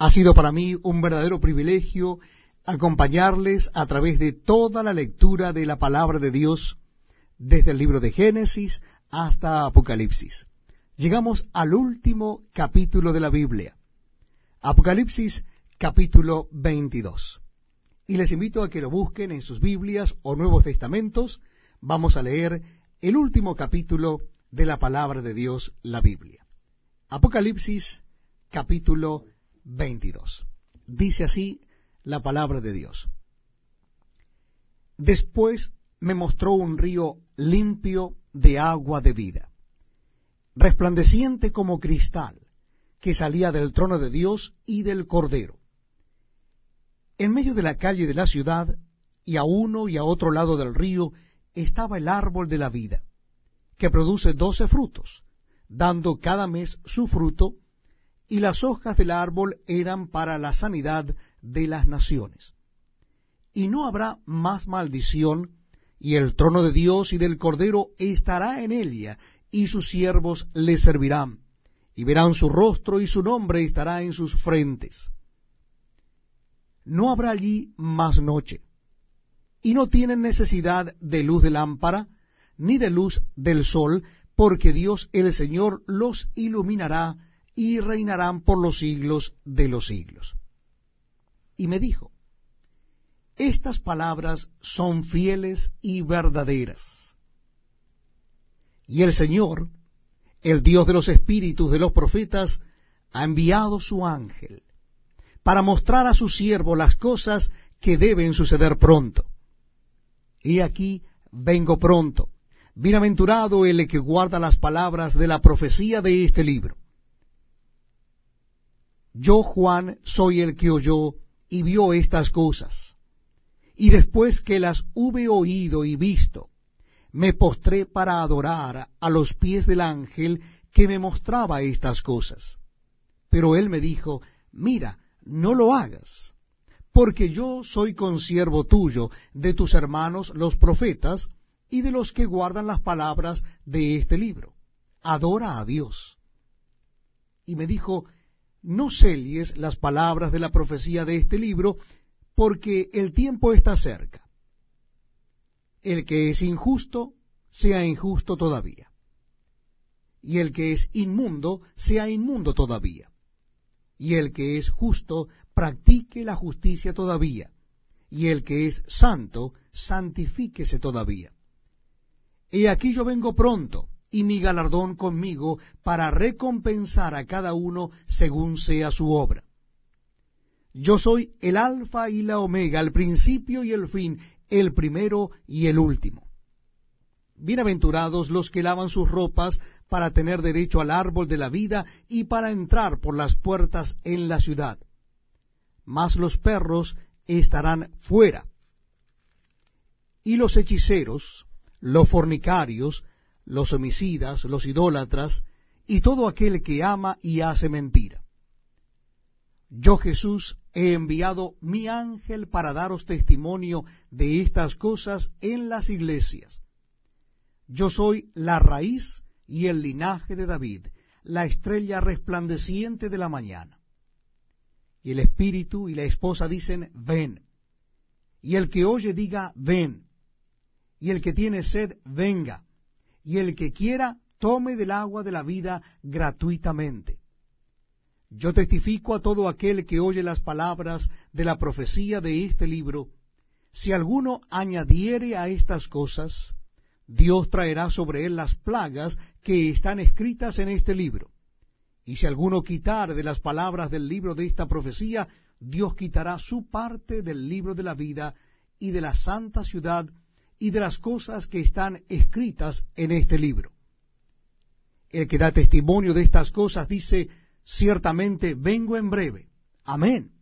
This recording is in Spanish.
Ha sido para mí un verdadero privilegio acompañarles a través de toda la lectura de la palabra de Dios, desde el libro de Génesis hasta Apocalipsis. Llegamos al último capítulo de la Biblia, Apocalipsis capítulo 22. Y les invito a que lo busquen en sus Biblias o Nuevos Testamentos. Vamos a leer el último capítulo de la palabra de Dios, la Biblia. Apocalipsis capítulo 22. Dice así la palabra de Dios. Después me mostró un río limpio de agua de vida, resplandeciente como cristal, que salía del trono de Dios y del Cordero. En medio de la calle de la ciudad, y a uno y a otro lado del río, estaba el árbol de la vida, que produce doce frutos, dando cada mes su fruto, y las hojas del árbol eran para la sanidad de las naciones. Y no habrá más maldición, y el trono de Dios y del Cordero estará en ella, y sus siervos le servirán, y verán su rostro y su nombre estará en sus frentes. No habrá allí más noche, y no tienen necesidad de luz de lámpara, ni de luz del sol, porque Dios el Señor los iluminará y reinarán por los siglos de los siglos. Y me dijo, estas palabras son fieles y verdaderas. Y el Señor, el Dios de los espíritus de los profetas, ha enviado su ángel para mostrar a su siervo las cosas que deben suceder pronto. Y aquí vengo pronto. Bienaventurado el que guarda las palabras de la profecía de este libro. Yo, Juan, soy el que oyó y vio estas cosas. Y después que las hube oído y visto, me postré para adorar a los pies del ángel que me mostraba estas cosas. Pero él me dijo, mira, no lo hagas, porque yo soy consiervo tuyo, de tus hermanos los profetas, y de los que guardan las palabras de este libro. Adora a Dios. Y me dijo, no selles las palabras de la profecía de este libro, porque el tiempo está cerca. El que es injusto, sea injusto todavía. Y el que es inmundo, sea inmundo todavía. Y el que es justo, practique la justicia todavía. Y el que es santo, santifíquese todavía. He aquí yo vengo pronto y mi galardón conmigo para recompensar a cada uno según sea su obra. Yo soy el alfa y la omega, el principio y el fin, el primero y el último. Bienaventurados los que lavan sus ropas para tener derecho al árbol de la vida y para entrar por las puertas en la ciudad. Mas los perros estarán fuera. Y los hechiceros, los fornicarios, los homicidas, los idólatras, y todo aquel que ama y hace mentira. Yo Jesús he enviado mi ángel para daros testimonio de estas cosas en las iglesias. Yo soy la raíz y el linaje de David, la estrella resplandeciente de la mañana. Y el espíritu y la esposa dicen, ven. Y el que oye diga, ven. Y el que tiene sed, venga y el que quiera tome del agua de la vida gratuitamente. Yo testifico a todo aquel que oye las palabras de la profecía de este libro, si alguno añadiere a estas cosas, Dios traerá sobre él las plagas que están escritas en este libro. Y si alguno quitare de las palabras del libro de esta profecía, Dios quitará su parte del libro de la vida y de la santa ciudad y de las cosas que están escritas en este libro. El que da testimonio de estas cosas dice, ciertamente vengo en breve. Amén.